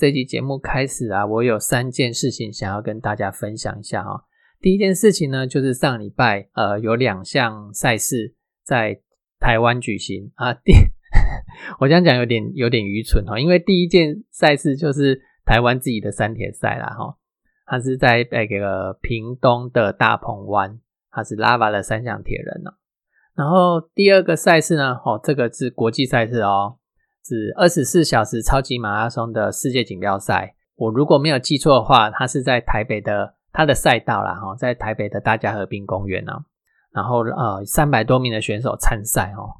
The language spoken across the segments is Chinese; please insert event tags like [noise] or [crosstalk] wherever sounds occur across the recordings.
这集节目开始啊，我有三件事情想要跟大家分享一下哈。第一件事情呢，就是上礼拜呃有两项赛事在台湾举行啊。第 [laughs] 我这样讲有点有点愚蠢哈，因为第一件赛事就是台湾自己的三铁赛啦哈，它是在那个屏东的大鹏湾，它是拉瓦的三项铁人呢。然后第二个赛事呢，哦，这个是国际赛事哦，是二十四小时超级马拉松的世界锦标赛。我如果没有记错的话，它是在台北的它的赛道啦，哈，在台北的大家河滨公园呢。然后呃，三百多名的选手参赛哦。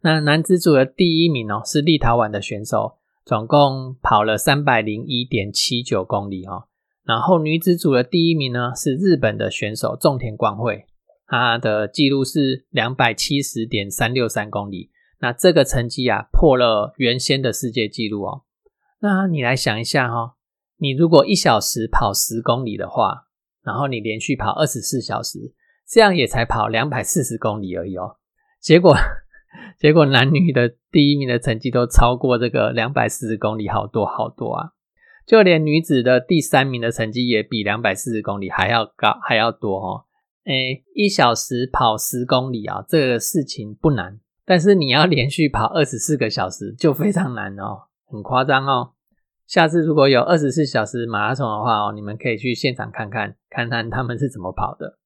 那男子组的第一名哦，是立陶宛的选手，总共跑了三百零一点七九公里哦。然后女子组的第一名呢，是日本的选手种田光惠。她的记录是两百七十点三六三公里，那这个成绩啊破了原先的世界纪录哦。那你来想一下哈，你如果一小时跑十公里的话，然后你连续跑二十四小时，这样也才跑两百四十公里而已哦。结果结果男女的第一名的成绩都超过这个两百四十公里好多好多啊！就连女子的第三名的成绩也比两百四十公里还要高还要多哦。哎，一小时跑十公里啊，这个事情不难，但是你要连续跑二十四个小时就非常难哦，很夸张哦。下次如果有二十四小时马拉松的话哦，你们可以去现场看看，看看他们是怎么跑的。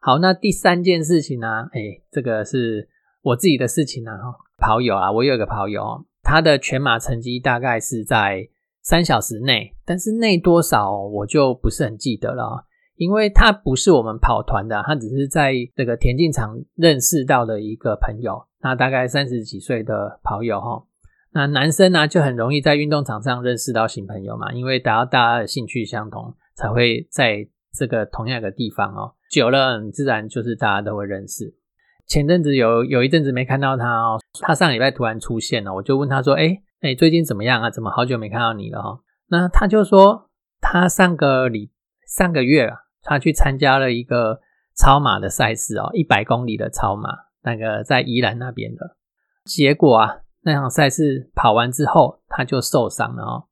好，那第三件事情呢？哎，这个是我自己的事情呢。哈，跑友啊，我有一个跑友，他的全马成绩大概是在三小时内，但是内多少我就不是很记得了。因为他不是我们跑团的，他只是在这个田径场认识到的一个朋友，那大概三十几岁的跑友哈。那男生呢就很容易在运动场上认识到新朋友嘛，因为大家大家的兴趣相同，才会在这个同样一个地方哦。久了，自然就是大家都会认识。前阵子有有一阵子没看到他哦，他上礼拜突然出现了，我就问他说：“哎哎，最近怎么样啊？怎么好久没看到你了？”哈，那他就说他上个礼上个月啊。他去参加了一个超马的赛事哦，一百公里的超马，那个在宜兰那边的。结果啊，那场赛事跑完之后，他就受伤了哦。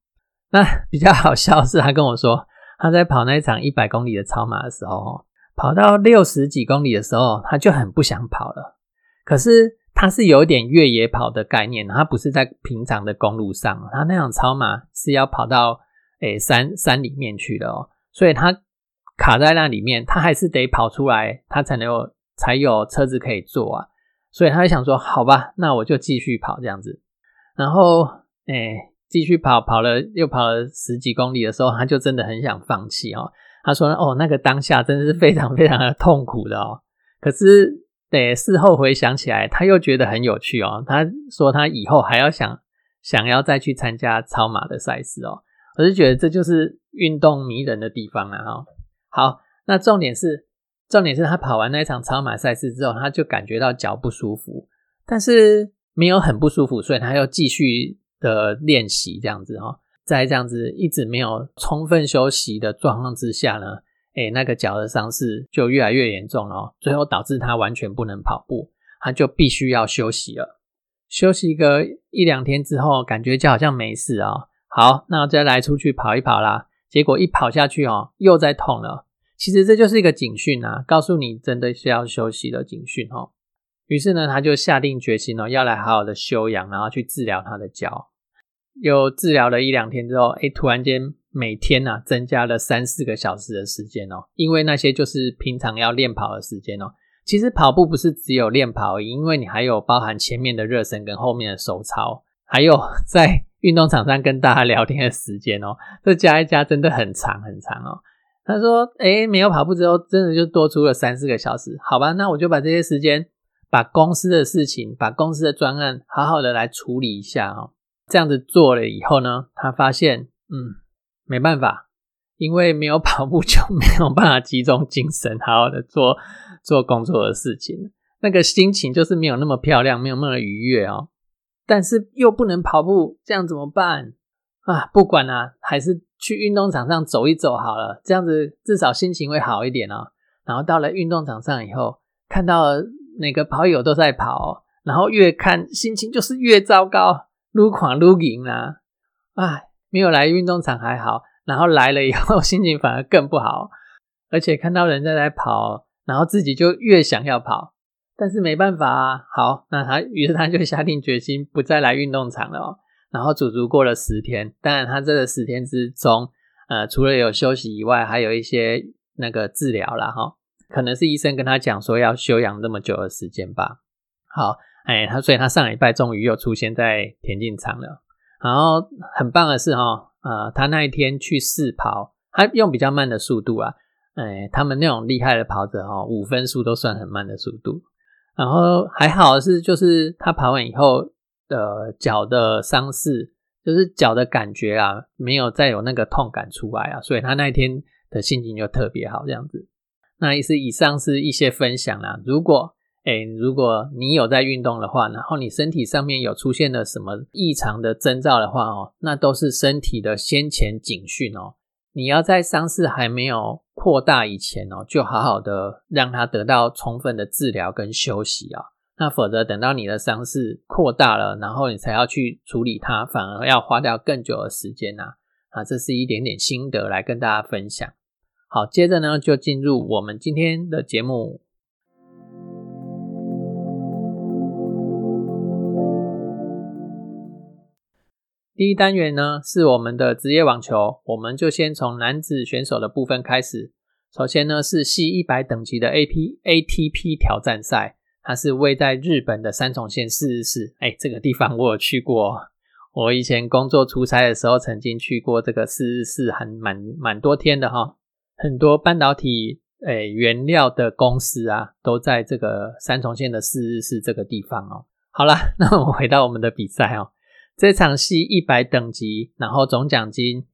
那 [laughs] 比较好笑是，他跟我说，他在跑那一场一百公里的超马的时候，跑到六十几公里的时候，他就很不想跑了。可是他是有点越野跑的概念，他不是在平常的公路上，他那场超马是要跑到诶山山里面去的哦，所以他。卡在那里面，他还是得跑出来，他才能有才有车子可以坐啊。所以他就想说，好吧，那我就继续跑这样子。然后，哎，继续跑，跑了又跑了十几公里的时候，他就真的很想放弃哦。他说：“哦，那个当下真的是非常非常的痛苦的哦。可是，得事后回想起来，他又觉得很有趣哦。他说他以后还要想想要再去参加超马的赛事哦。我是觉得这就是运动迷人的地方啊，哈。”好，那重点是，重点是他跑完那一场超马赛事之后，他就感觉到脚不舒服，但是没有很不舒服，所以他又继续的练习这样子哦，在这样子一直没有充分休息的状况之下呢，哎，那个脚的伤势就越来越严重了，最后导致他完全不能跑步，他就必须要休息了。休息个一两天之后，感觉就好像没事啊，好，那再来出去跑一跑啦。结果一跑下去哦，又在痛了。其实这就是一个警讯啊，告诉你真的需要休息的警讯哦。于是呢，他就下定决心哦，要来好好的休养，然后去治疗他的脚。又治疗了一两天之后，哎，突然间每天呢增加了三四个小时的时间哦，因为那些就是平常要练跑的时间哦。其实跑步不是只有练跑，因为你还有包含前面的热身跟后面的手操，还有在。运动场上跟大家聊天的时间哦，这加一加真的很长很长哦。他说：“哎，没有跑步之后，真的就多出了三四个小时。好吧，那我就把这些时间，把公司的事情，把公司的专案，好好的来处理一下哦。这样子做了以后呢，他发现，嗯，没办法，因为没有跑步就没有办法集中精神，好好的做做工作的事情，那个心情就是没有那么漂亮，没有那么愉悦哦。但是又不能跑步，这样怎么办啊？不管啊，还是去运动场上走一走好了，这样子至少心情会好一点哦。然后到了运动场上以后，看到那个跑友都在跑，然后越看心情就是越糟糕，撸狂撸赢啦。哎，没有来运动场还好，然后来了以后 [laughs] 心情反而更不好，而且看到人家在跑，然后自己就越想要跑。但是没办法啊，好，那他于是他就下定决心不再来运动场了。然后足足过了十天，当然他这个十天之中，呃，除了有休息以外，还有一些那个治疗了哈。可能是医生跟他讲说要休养那么久的时间吧。好，哎，他所以他上礼拜终于又出现在田径场了。然后很棒的是哈，呃，他那一天去试跑，他用比较慢的速度啊，哎，他们那种厉害的跑者哈，五分速都算很慢的速度。然后还好是，就是他跑完以后的脚的伤势，就是脚的感觉啊，没有再有那个痛感出来啊，所以他那一天的心情就特别好，这样子。那意思以上是一些分享啦。如果哎，如果你有在运动的话，然后你身体上面有出现了什么异常的征兆的话哦，那都是身体的先前警讯哦。你要在伤势还没有扩大以前哦，就好好的让它得到充分的治疗跟休息啊。那否则等到你的伤势扩大了，然后你才要去处理它，反而要花掉更久的时间呐。啊，这是一点点心得来跟大家分享。好，接着呢就进入我们今天的节目。第一单元呢是我们的职业网球，我们就先从男子选手的部分开始。首先呢是 C 一百等级的 A P A T P 挑战赛，它是位在日本的三重县四日市。哎，这个地方我有去过，我以前工作出差的时候曾经去过这个四日市，还蛮蛮多天的哈。很多半导体诶原料的公司啊，都在这个三重县的四日市这个地方哦。好了，[laughs] 那我们回到我们的比赛哦。这场系一百等级，然后总奖金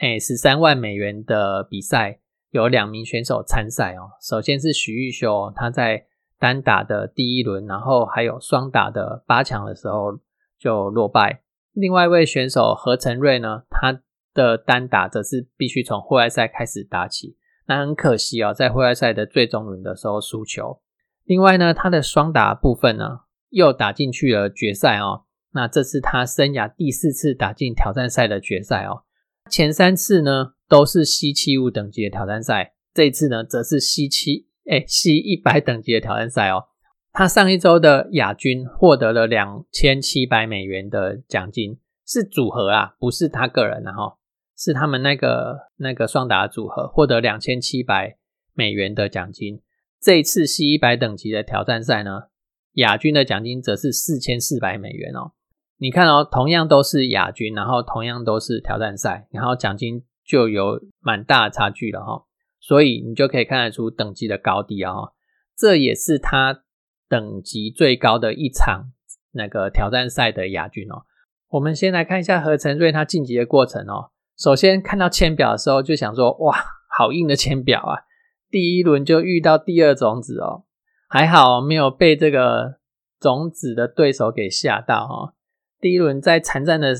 诶十三万美元的比赛，有两名选手参赛哦。首先是徐玉修，他在单打的第一轮，然后还有双打的八强的时候就落败。另外一位选手何成瑞呢，他的单打则是必须从户外赛开始打起，那很可惜哦，在户外赛的最终轮的时候输球。另外呢，他的双打部分呢，又打进去了决赛哦。那这是他生涯第四次打进挑战赛的决赛哦，前三次呢都是 C 七五等级的挑战赛，这次呢则是 C 七哎 C 一百等级的挑战赛哦。他上一周的亚军获得了两千七百美元的奖金，是组合啊，不是他个人啊哈，是他们那个那个双打组合获得两千七百美元的奖金。这一次 C 一百等级的挑战赛呢，亚军的奖金则是四千四百美元哦。你看哦，同样都是亚军，然后同样都是挑战赛，然后奖金就有蛮大的差距了哈。所以你就可以看得出等级的高低哦。这也是他等级最高的一场那个挑战赛的亚军哦。我们先来看一下何成瑞他晋级的过程哦。首先看到签表的时候就想说，哇，好硬的签表啊！第一轮就遇到第二种子哦，还好没有被这个种子的对手给吓到哦。第一轮在残战的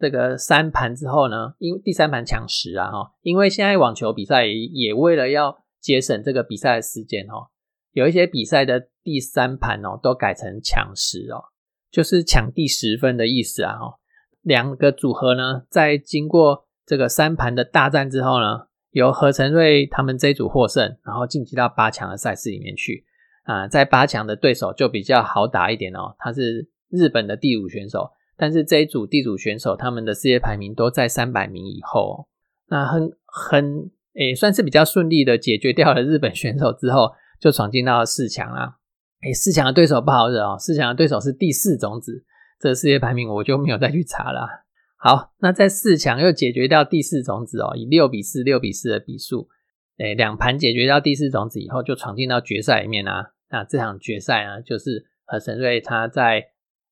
这个三盘之后呢，因为第三盘抢十啊哈，因为现在网球比赛也为了要节省这个比赛的时间哦，有一些比赛的第三盘哦都改成抢十哦，就是抢第十分的意思啊哈。两个组合呢，在经过这个三盘的大战之后呢，由何成瑞他们这一组获胜，然后晋级到八强的赛事里面去啊，在八强的对手就比较好打一点哦，他是日本的第五选手。但是这一组地主选手，他们的世界排名都在三百名以后，那很很诶，算是比较顺利的解决掉了日本选手之后，就闯进到了四强啦。诶，四强的对手不好惹哦，四强的对手是第四种子，这世界排名我就没有再去查了。好，那在四强又解决掉第四种子哦，以六比四、六比四的比数，诶，两盘解决掉第四种子以后，就闯进到决赛里面啊。那这场决赛呢，就是何神瑞他在。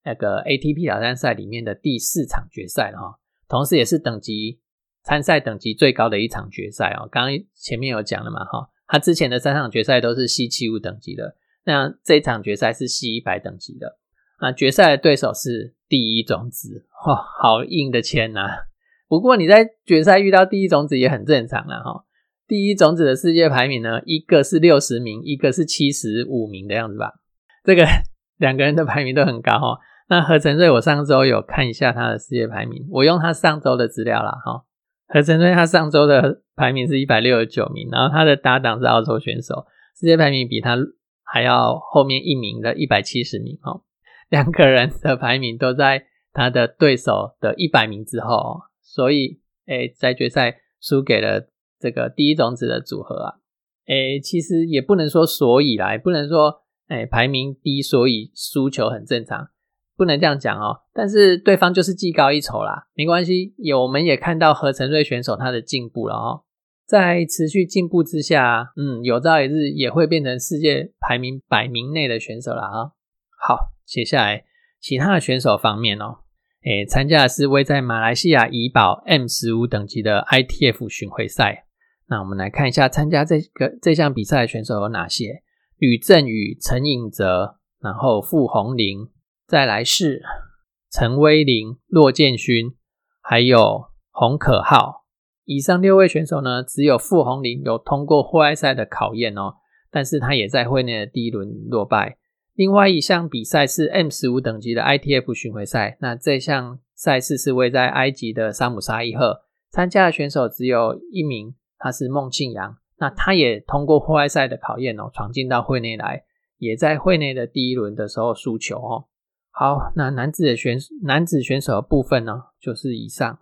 那个 ATP 挑战赛里面的第四场决赛了哈，同时也是等级参赛等级最高的一场决赛哦。刚刚前面有讲了嘛，哈，他之前的三场决赛都是 C 七五等级的，那这场决赛是 C 一百等级的。那决赛的对手是第一种子，哦，好硬的签呐！不过你在决赛遇到第一种子也很正常了哈。第一种子的世界排名呢，一个是六十名，一个是七十五名的样子吧。这个 [laughs] 两个人的排名都很高哈。那何晨瑞，我上周有看一下他的世界排名，我用他上周的资料啦哈。何晨瑞他上周的排名是一百六十九名，然后他的搭档是澳洲选手，世界排名比他还要后面一名的一百七十名哈。两个人的排名都在他的对手的一百名之后，所以诶，在决赛输给了这个第一种子的组合啊。诶，其实也不能说所以啦，不能说诶排名低所以输球很正常，不能这样讲哦。但是对方就是技高一筹啦，没关系，有我们也看到何成瑞选手他的进步了哦，在持续进步之下，嗯，有朝一日也会变成世界排名百名内的选手了啊。好。接下来，其他的选手方面哦，诶，参加的是位在马来西亚怡保 M 十五等级的 ITF 巡回赛。那我们来看一下参加这个这项比赛的选手有哪些：吕振宇、陈颖哲，然后傅红林，再来是陈威林、骆建勋，还有洪可浩。以上六位选手呢，只有傅红林有通过户外赛的考验哦，但是他也在会内的第一轮落败。另外一项比赛是 M 十五等级的 ITF 巡回赛，那这项赛事是位在埃及的沙姆沙伊赫，参加的选手只有一名，他是孟庆阳，那他也通过户外赛的考验哦，闯进到会内来，也在会内的第一轮的时候输球哦。好，那男子的选男子选手的部分呢，就是以上。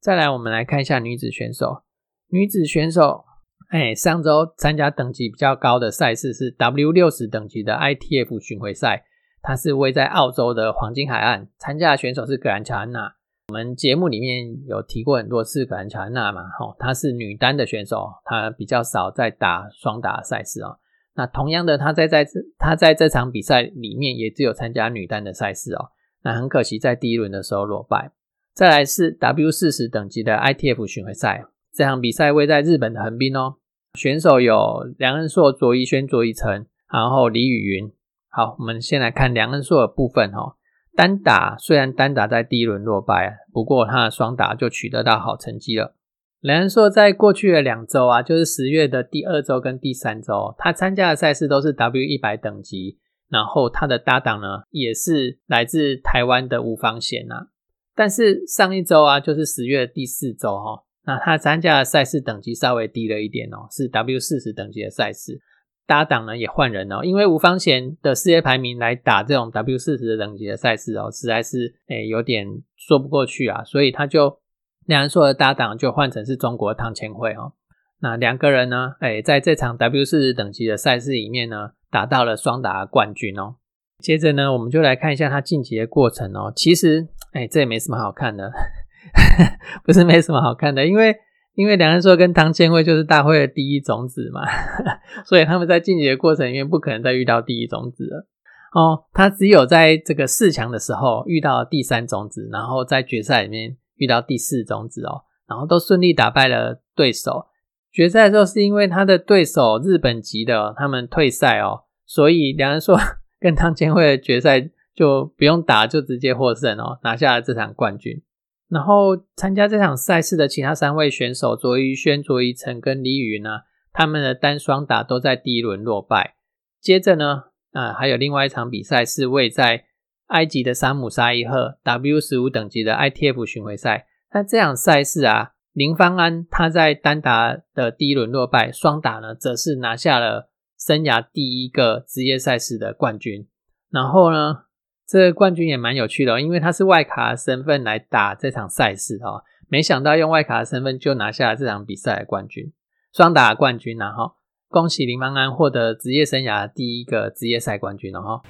再来，我们来看一下女子选手。女子选手，哎，上周参加等级比较高的赛事是 W 六十等级的 ITF 巡回赛，它是位在澳洲的黄金海岸，参加的选手是格兰乔安娜。我们节目里面有提过很多次格兰乔安娜嘛，吼，她是女单的选手，她比较少在打双打赛事哦。那同样的，她在在这她在这场比赛里面也只有参加女单的赛事哦。那很可惜，在第一轮的时候落败。再来是 W 四十等级的 ITF 巡回赛。这场比赛位在日本的横滨哦，选手有梁恩硕、卓一轩、卓一成，然后李雨云。好，我们先来看梁恩硕的部分哦。单打虽然单打在第一轮落败，不过他的双打就取得到好成绩了。梁恩硕在过去的两周啊，就是十月的第二周跟第三周，他参加的赛事都是 W 一百等级，然后他的搭档呢也是来自台湾的吴方贤啊。但是上一周啊，就是十月第四周哈。那他参加的赛事等级稍微低了一点哦，是 W 四十等级的赛事，搭档呢也换人哦，因为吴方贤的世界排名来打这种 W 四十等级的赛事哦，实在是诶有点说不过去啊，所以他就两人说的搭档就换成是中国汤千惠哦，那两个人呢，诶在这场 W 四十等级的赛事里面呢，打到了双打冠军哦。接着呢，我们就来看一下他晋级的过程哦，其实诶这也没什么好看的。[laughs] 不是没什么好看的，因为因为梁安硕跟汤千惠就是大会的第一种子嘛，[laughs] 所以他们在晋级的过程里面不可能再遇到第一种子了。哦，他只有在这个四强的时候遇到第三种子，然后在决赛里面遇到第四种子哦，然后都顺利打败了对手。决赛的时候是因为他的对手日本籍的他们退赛哦，所以梁安硕跟汤千惠的决赛就不用打，就直接获胜哦，拿下了这场冠军。然后参加这场赛事的其他三位选手卓一轩、卓一成跟李宇呢，他们的单双打都在第一轮落败。接着呢，啊，还有另外一场比赛是位在埃及的沙姆沙伊赫 W 十五等级的 ITF 巡回赛。那这场赛事啊，林芳安他在单打的第一轮落败，双打呢则是拿下了生涯第一个职业赛事的冠军。然后呢？这个冠军也蛮有趣的哦，因为他是外卡身份来打这场赛事哦，没想到用外卡身份就拿下了这场比赛的冠军，双打冠军呐哈！恭喜林邦安获得职业生涯第一个职业赛冠军了哈！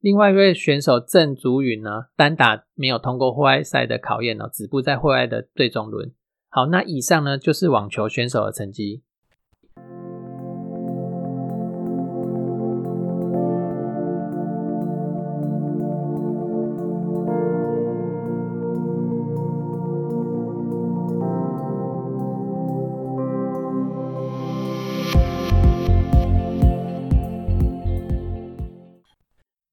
另外一位选手郑竹允呢，单打没有通过户外赛的考验哦，止步在户外的最终轮。好，那以上呢就是网球选手的成绩。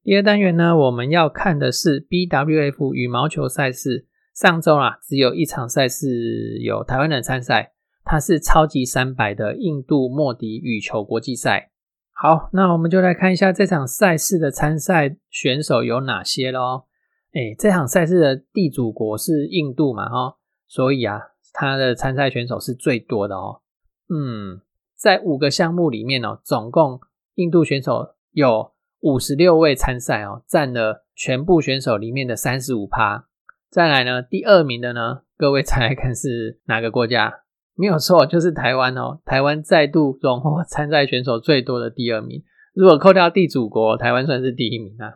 第二单元呢，我们要看的是 BWF 羽毛球赛事。上周啊，只有一场赛事有台湾人参赛，它是超级三百的印度莫迪羽球国际赛。好，那我们就来看一下这场赛事的参赛选手有哪些咯。哎，这场赛事的地主国是印度嘛？哈，所以啊，它的参赛选手是最多的哦。嗯，在五个项目里面哦，总共印度选手有五十六位参赛哦，占了全部选手里面的三十五趴。再来呢，第二名的呢，各位猜来看是哪个国家？没有错，就是台湾哦。台湾再度荣获参赛选手最多的第二名。如果扣掉地主国，台湾算是第一名啊。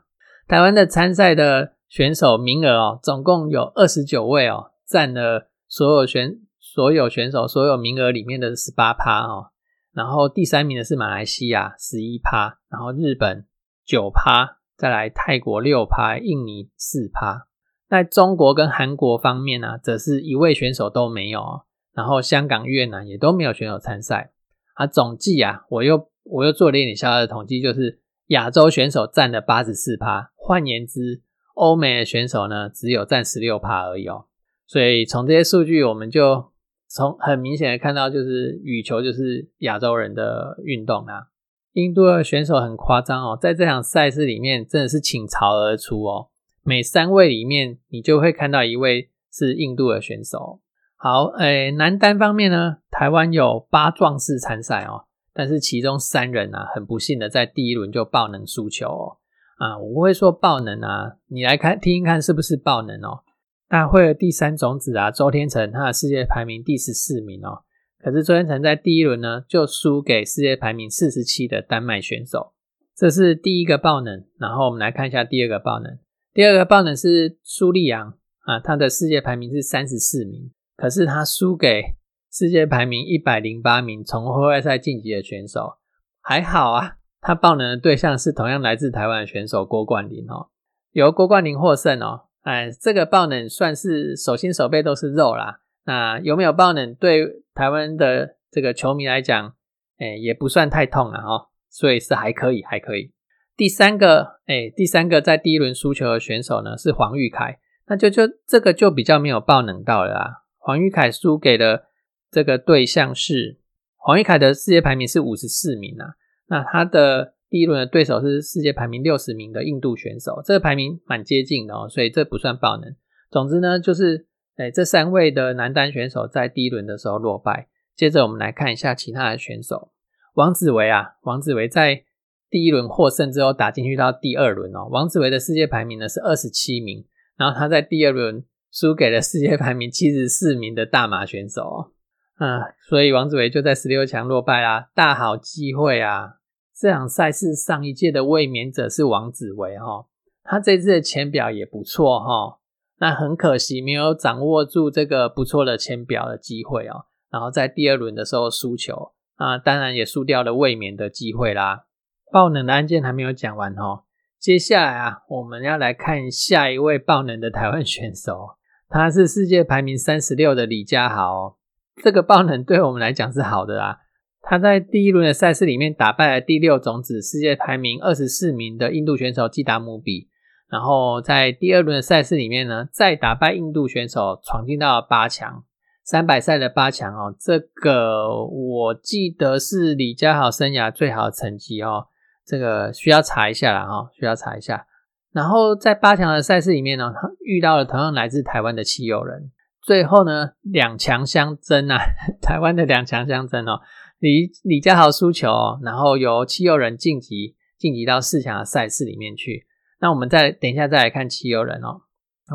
台湾的参赛的选手名额哦，总共有二十九位哦，占了所有选所有选手所有名额里面的十八趴哦。然后第三名的是马来西亚十一趴，然后日本九趴，再来泰国六趴，印尼四趴。在中国跟韩国方面呢，则是一位选手都没有。然后香港、越南也都没有选手参赛。啊，总计啊，我又我又做了一点小小的统计，就是亚洲选手占了八十四趴，换言之，欧美的选手呢只有占十六趴而已哦。所以从这些数据，我们就从很明显的看到，就是羽球就是亚洲人的运动啊。印度的选手很夸张哦，在这场赛事里面真的是倾巢而出哦。每三位里面，你就会看到一位是印度的选手。好，诶，男单方面呢，台湾有八壮士参赛哦，但是其中三人啊，很不幸的在第一轮就爆能输球哦。啊，我不会说爆能啊，你来看听听看是不是爆能哦？大会的第三种子啊，周天成，他的世界排名第十四名哦，可是周天成在第一轮呢就输给世界排名四十七的丹麦选手，这是第一个爆冷。然后我们来看一下第二个爆冷。第二个爆冷是苏利扬啊，他的世界排名是三十四名，可是他输给世界排名一百零八名从户外赛晋级的选手。还好啊，他爆冷的对象是同样来自台湾的选手郭冠霖哦，由郭冠霖获胜哦。哎，这个爆冷算是手心手背都是肉啦。那有没有爆冷对台湾的这个球迷来讲，哎，也不算太痛了哦，所以是还可以，还可以。第三个，哎，第三个在第一轮输球的选手呢是黄玉凯，那就就这个就比较没有爆冷到了啊。黄玉凯输给的这个对象是黄玉凯的世界排名是五十四名啊，那他的第一轮的对手是世界排名六十名的印度选手，这个排名蛮接近的哦，所以这不算爆冷。总之呢，就是哎，这三位的男单选手在第一轮的时候落败。接着我们来看一下其他的选手，王子维啊，王子维在。第一轮获胜之后打进去到第二轮哦，王子维的世界排名呢是二十七名，然后他在第二轮输给了世界排名七十四名的大马选手，啊，所以王子维就在十六强落败啦，大好机会啊！这场赛事上一届的卫冕者是王子维哈，他这次的签表也不错哈，那很可惜没有掌握住这个不错的签表的机会哦，然后在第二轮的时候输球啊，当然也输掉了卫冕的机会啦。爆冷的案件还没有讲完哦，接下来啊，我们要来看下一位爆冷的台湾选手，他是世界排名三十六的李佳豪。这个爆冷对我们来讲是好的啦，他在第一轮的赛事里面打败了第六种子、世界排名二十四名的印度选手基达姆比，然后在第二轮的赛事里面呢，再打败印度选手，闯进到八强。三百赛的八强哦，这个我记得是李佳豪生涯最好的成绩哦。这个需要查一下了哈，需要查一下。然后在八强的赛事里面呢，遇到了同样来自台湾的七友人，最后呢两强相争啊，[laughs] 台湾的两强相争哦，李李佳豪输球，然后由七友人晋级晋级到四强的赛事里面去。那我们再等一下再来看七友人哦。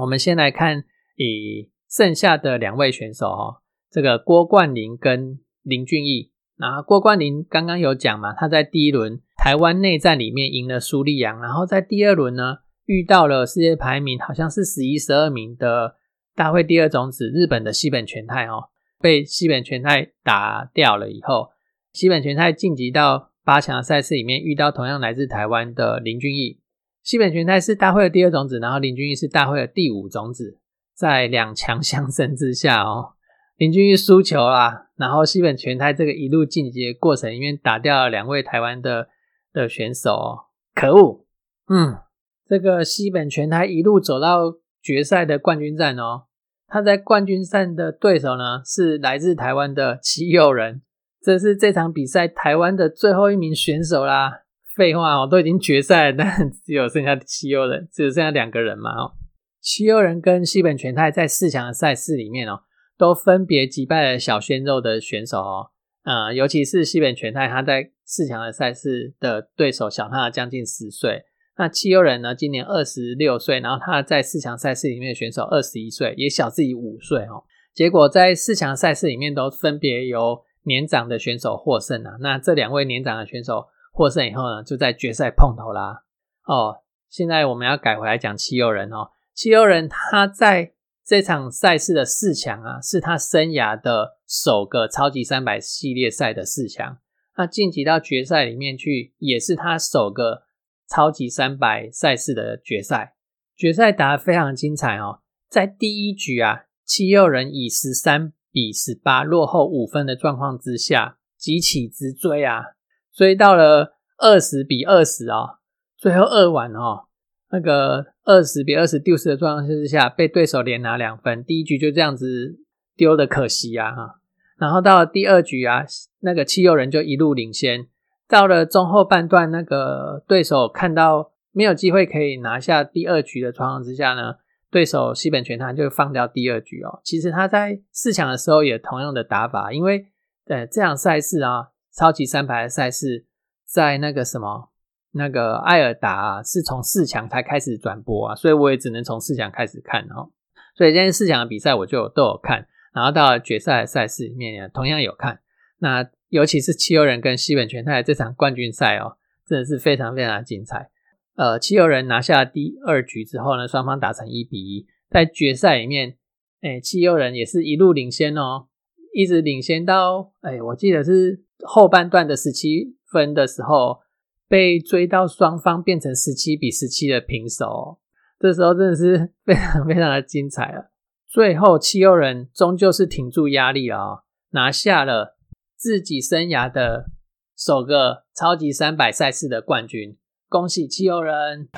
我们先来看以剩下的两位选手哦，这个郭冠霖跟林俊逸。那郭冠霖刚刚有讲嘛，他在第一轮。台湾内战里面赢了苏利扬，然后在第二轮呢遇到了世界排名好像是十一、十二名的大会第二种子日本的西本全太哦，被西本全太打掉了以后，西本全太晋级到八强赛事里面遇到同样来自台湾的林俊逸，西本全太是大会的第二种子，然后林俊逸是大会的第五种子，在两强相争之下哦，林俊逸输球啦，然后西本全太这个一路晋级的过程因为打掉了两位台湾的。的选手，可恶，嗯，这个西本全太一路走到决赛的冠军战哦。他在冠军战的对手呢是来自台湾的齐友人，这是这场比赛台湾的最后一名选手啦。废话哦，都已经决赛了，但只有剩下七友人，只有剩下两个人嘛哦。七友人跟西本全太在四强的赛事里面哦，都分别击败了小鲜肉的选手哦。呃，尤其是西本全太，他在四强的赛事的对手小他将近十岁。那七友人呢，今年二十六岁，然后他在四强赛事里面的选手二十一岁，也小自己五岁哦。结果在四强赛事里面都分别由年长的选手获胜啊。那这两位年长的选手。获胜以后呢，就在决赛碰头啦。哦，现在我们要改回来讲七友人哦。七友人他在这场赛事的四强啊，是他生涯的首个超级三百系列赛的四强。那晋级到决赛里面去，也是他首个超级三百赛事的决赛。决赛打得非常精彩哦。在第一局啊，七友人以十三比十八落后五分的状况之下，急起直追啊。追到了二十比二十啊，最后二晚哦，那个二十比二十丢失的状况之下，被对手连拿两分，第一局就这样子丢的可惜啊哈。然后到了第二局啊，那个七六人就一路领先，到了中后半段，那个对手看到没有机会可以拿下第二局的状况之下呢，对手西本全他就放掉第二局哦。其实他在四强的时候也同样的打法，因为呃这场赛事啊。超级三排的赛事在那个什么那个艾尔达啊，是从四强才开始转播啊，所以我也只能从四强开始看哦。所以今天四强的比赛我就都有看，然后到了决赛的赛事里面也，同样有看。那尤其是七游人跟西本全太这场冠军赛哦，真的是非常非常精彩。呃，七游人拿下第二局之后呢，双方打成一比一，在决赛里面，哎，七游人也是一路领先哦，一直领先到哎，我记得是。后半段的十七分的时候，被追到双方变成十七比十七的平手，这时候真的是非常非常的精彩了。最后七友人终究是挺住压力了，拿下了自己生涯的首个超级三百赛事的冠军，恭喜七友人！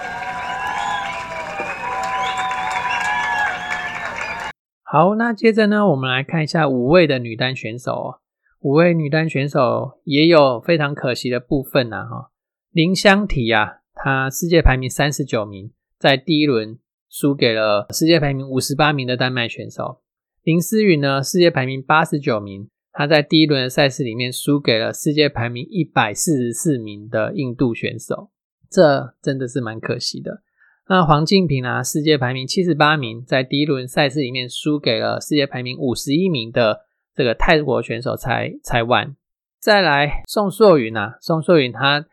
好，那接着呢，我们来看一下五位的女单选手。五位女单选手也有非常可惜的部分呐，哈，林香缇啊，她世界排名三十九名，在第一轮输给了世界排名五十八名的丹麦选手。林思雨呢，世界排名八十九名，她在第一轮的赛事里面输给了世界排名一百四十四名的印度选手，这真的是蛮可惜的。那黄静平啊，世界排名七十八名，在第一轮赛事里面输给了世界排名五十一名的。这个泰国选手才才完，再来宋硕云啊，宋硕云他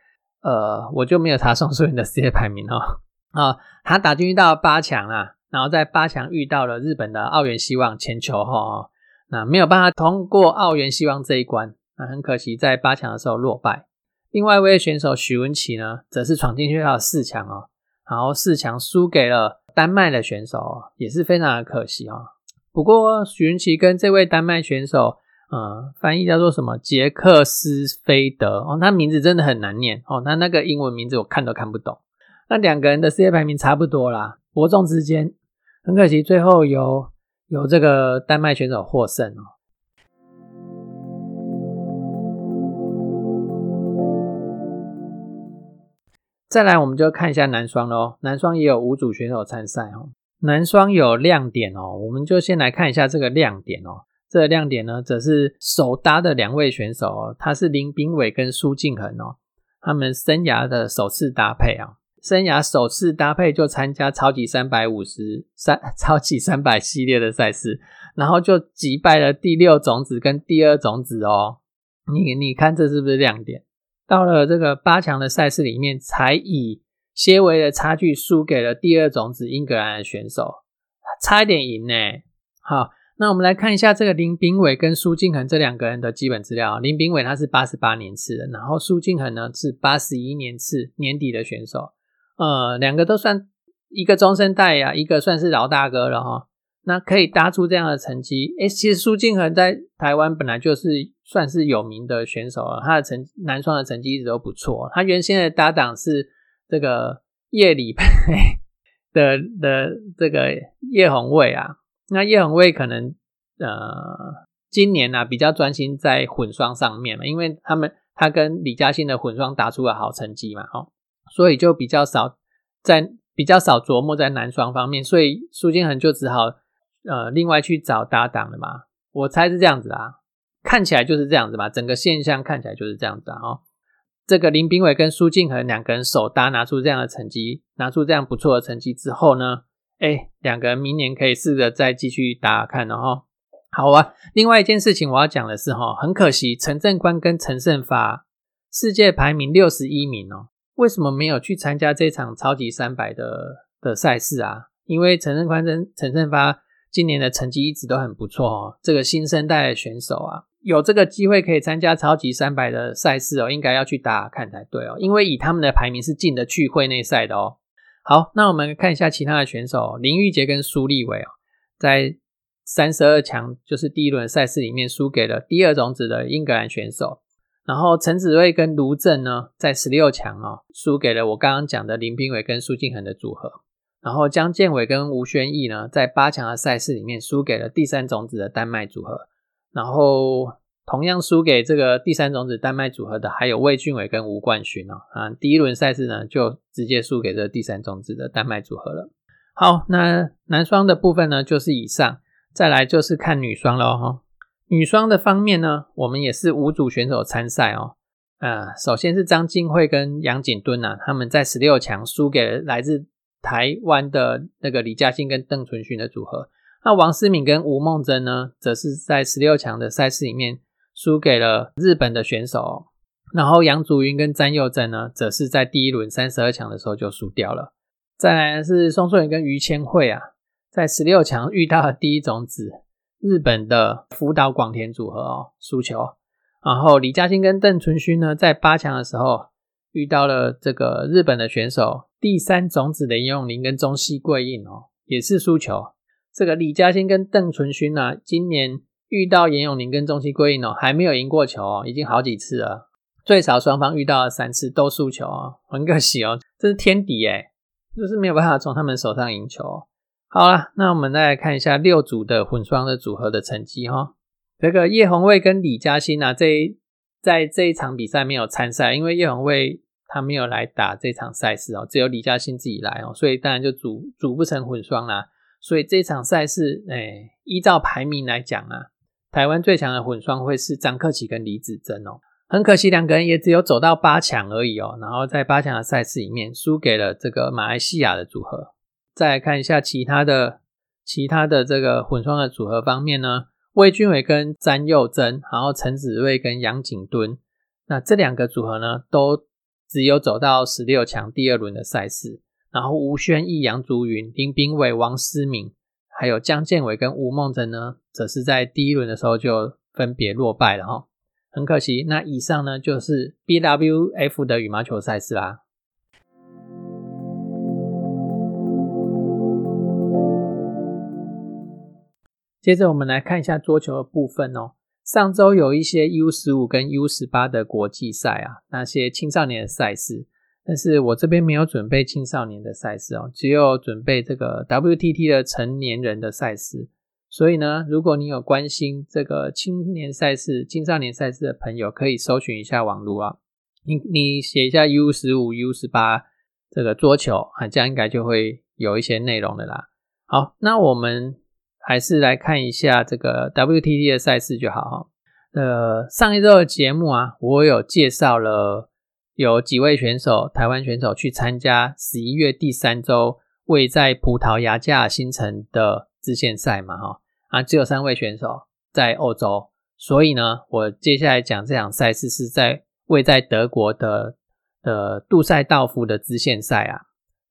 呃，我就没有查宋硕云的世界排名哦啊，他打进去到八强啊，然后在八强遇到了日本的奥原希望前球哈哦，那没有办法通过奥原希望这一关，那很可惜在八强的时候落败。另外一位选手许文琪呢，则是闯进去到四强哦，然后四强输给了丹麦的选手，也是非常的可惜哦。不过许云奇跟这位丹麦选手，呃，翻译叫做什么杰克斯菲德哦，他名字真的很难念哦，他那个英文名字我看都看不懂。那两个人的世界排名差不多啦，伯仲之间，很可惜最后由由这个丹麦选手获胜哦。再来，我们就看一下男双喽，男双也有五组选手参赛哦。男双有亮点哦，我们就先来看一下这个亮点哦。这个亮点呢，则是首搭的两位选手哦，他是林炳伟跟苏敬恒哦，他们生涯的首次搭配啊，生涯首次搭配就参加超级三百五十三、[laughs] 超级三百系列的赛事，然后就击败了第六种子跟第二种子哦。你你看这是不是亮点？到了这个八强的赛事里面，才以。些微的差距输给了第二种子英格兰的选手，差一点赢呢。好，那我们来看一下这个林炳伟跟苏敬恒这两个人的基本资料。林炳伟他是八十八年次的，然后苏敬恒呢是八十一年次年底的选手。呃，两个都算一个中生代呀，一个算是老大哥了哈。那可以搭出这样的成绩，诶，其实苏敬恒在台湾本来就是算是有名的选手了，他的成男双的成绩一直都不错。他原先的搭档是。这个叶里佩 [laughs] 的的这个叶红卫啊，那叶红卫可能呃今年呢、比较专心在混双上面嘛，因为他们他跟李嘉欣的混双打出了好成绩嘛，哦，所以就比较少在比较少琢磨在男双方面，所以苏金恒就只好呃另外去找搭档了嘛，我猜是这样子啊，看起来就是这样子吧，整个现象看起来就是这样子啊，哦。这个林炳伟跟苏敬恒两个人手搭拿出这样的成绩，拿出这样不错的成绩之后呢，哎，两个人明年可以试着再继续打打看，然后好啊。另外一件事情我要讲的是哈，很可惜陈正官跟陈胜发世界排名六十一名哦，为什么没有去参加这场超级三百的的赛事啊？因为陈正官跟陈胜发今年的成绩一直都很不错哦，这个新生代的选手啊。有这个机会可以参加超级三百的赛事哦，应该要去打看才对哦，因为以他们的排名是进得去会内赛的哦。好，那我们看一下其他的选手，林玉杰跟苏立伟哦，在三十二强就是第一轮赛事里面输给了第二种子的英格兰选手，然后陈子睿跟卢正呢，在十六强哦，输给了我刚刚讲的林斌伟跟苏敬恒的组合，然后江建伟跟吴宣义呢，在八强的赛事里面输给了第三种子的丹麦组合。然后同样输给这个第三种子丹麦组合的还有魏俊伟跟吴冠勋哦啊，第一轮赛事呢就直接输给这第三种子的丹麦组合了。好，那男双的部分呢就是以上，再来就是看女双了哈。女双的方面呢，我们也是五组选手参赛哦。啊，首先是张静慧跟杨景敦呐，他们在十六强输给了来自台湾的那个李嘉欣跟邓淳勋的组合。那王思敏跟吴梦真呢，则是在十六强的赛事里面输给了日本的选手。然后杨祖云跟詹佑珍呢，则是在第一轮三十二强的时候就输掉了。再来是宋硕颖跟于千惠啊，在十六强遇到了第一种子日本的福岛广田组合哦，输球。然后李嘉欣跟邓淳勋呢，在八强的时候遇到了这个日本的选手第三种子的严永林跟中西贵印哦，也是输球。这个李嘉欣跟邓淳勋呢，今年遇到严永宁跟中期归印哦，还没有赢过球哦，已经好几次了，最少双方遇到了三次都输球哦，很可惜哦，这是天敌诶就是没有办法从他们手上赢球。好了，那我们再来看一下六组的混双的组合的成绩哈。这个叶红卫跟李嘉欣啊，这在这一场比赛没有参赛，因为叶红卫他没有来打这场赛事哦，只有李嘉欣自己来哦，所以当然就组组不成混双啦。所以这场赛事，哎，依照排名来讲啊，台湾最强的混双会是张克奇跟李子珍哦。很可惜，两个人也只有走到八强而已哦。然后在八强的赛事里面，输给了这个马来西亚的组合。再来看一下其他的其他的这个混双的组合方面呢，魏俊伟跟詹佑珍，然后陈子睿跟杨景敦，那这两个组合呢，都只有走到十六强第二轮的赛事。然后吴宣义、杨竹云、林炳伟、王思敏，还有江建伟跟吴梦真呢，则是在第一轮的时候就分别落败了哈，很可惜。那以上呢就是 BWF 的羽毛球赛事啦。接着我们来看一下桌球的部分哦。上周有一些 U 十五跟 U 十八的国际赛啊，那些青少年的赛事。但是我这边没有准备青少年的赛事哦，只有准备这个 WTT 的成年人的赛事。所以呢，如果你有关心这个青年赛事、青少年赛事的朋友，可以搜寻一下网络啊。你你写一下 U 十五、U 十八这个桌球啊，这样应该就会有一些内容的啦。好，那我们还是来看一下这个 WTT 的赛事就好哈。呃，上一周的节目啊，我有介绍了。有几位选手，台湾选手去参加十一月第三周位在葡萄牙加尔新城的支线赛嘛？哈啊，只有三位选手在欧洲，所以呢，我接下来讲这场赛事是在位在德国的的杜塞道夫的支线赛啊。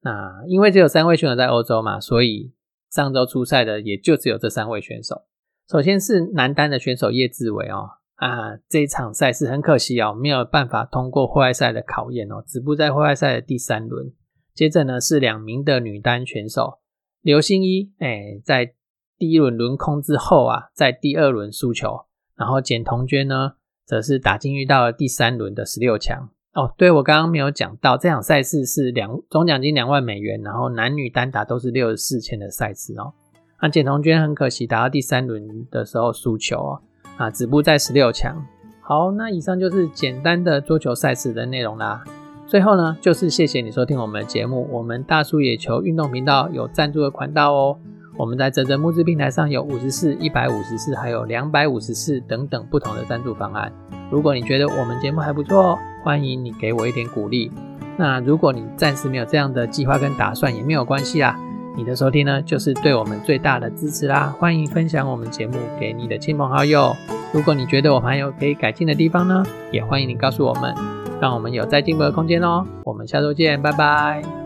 那因为只有三位选手在欧洲嘛，所以上周出赛的也就只有这三位选手。首先是男单的选手叶志伟哦。啊，这一场赛事很可惜哦，没有办法通过户外赛的考验哦，止步在户外赛的第三轮。接着呢是两名的女单选手，刘星一，哎，在第一轮轮空之后啊，在第二轮输球，然后简彤娟呢，则是打进遇到了第三轮的十六强，哦，对我刚刚没有讲到，这场赛事是两总奖金两万美元，然后男女单打都是六十四千的赛事哦。那简彤娟很可惜打到第三轮的时候输球哦，啊，止步在十六强。好，那以上就是简单的桌球赛事的内容啦。最后呢，就是谢谢你收听我们的节目。我们大叔野球运动频道有赞助的管道哦。我们在泽泽募资平台上有五十四、一百五十四，还有两百五十四等等不同的赞助方案。如果你觉得我们节目还不错，欢迎你给我一点鼓励。那如果你暂时没有这样的计划跟打算，也没有关系啦。你的收听呢，就是对我们最大的支持啦。欢迎分享我们节目给你的亲朋好友。如果你觉得我们还有可以改进的地方呢，也欢迎你告诉我们，让我们有再进步的空间哦。我们下周见，拜拜。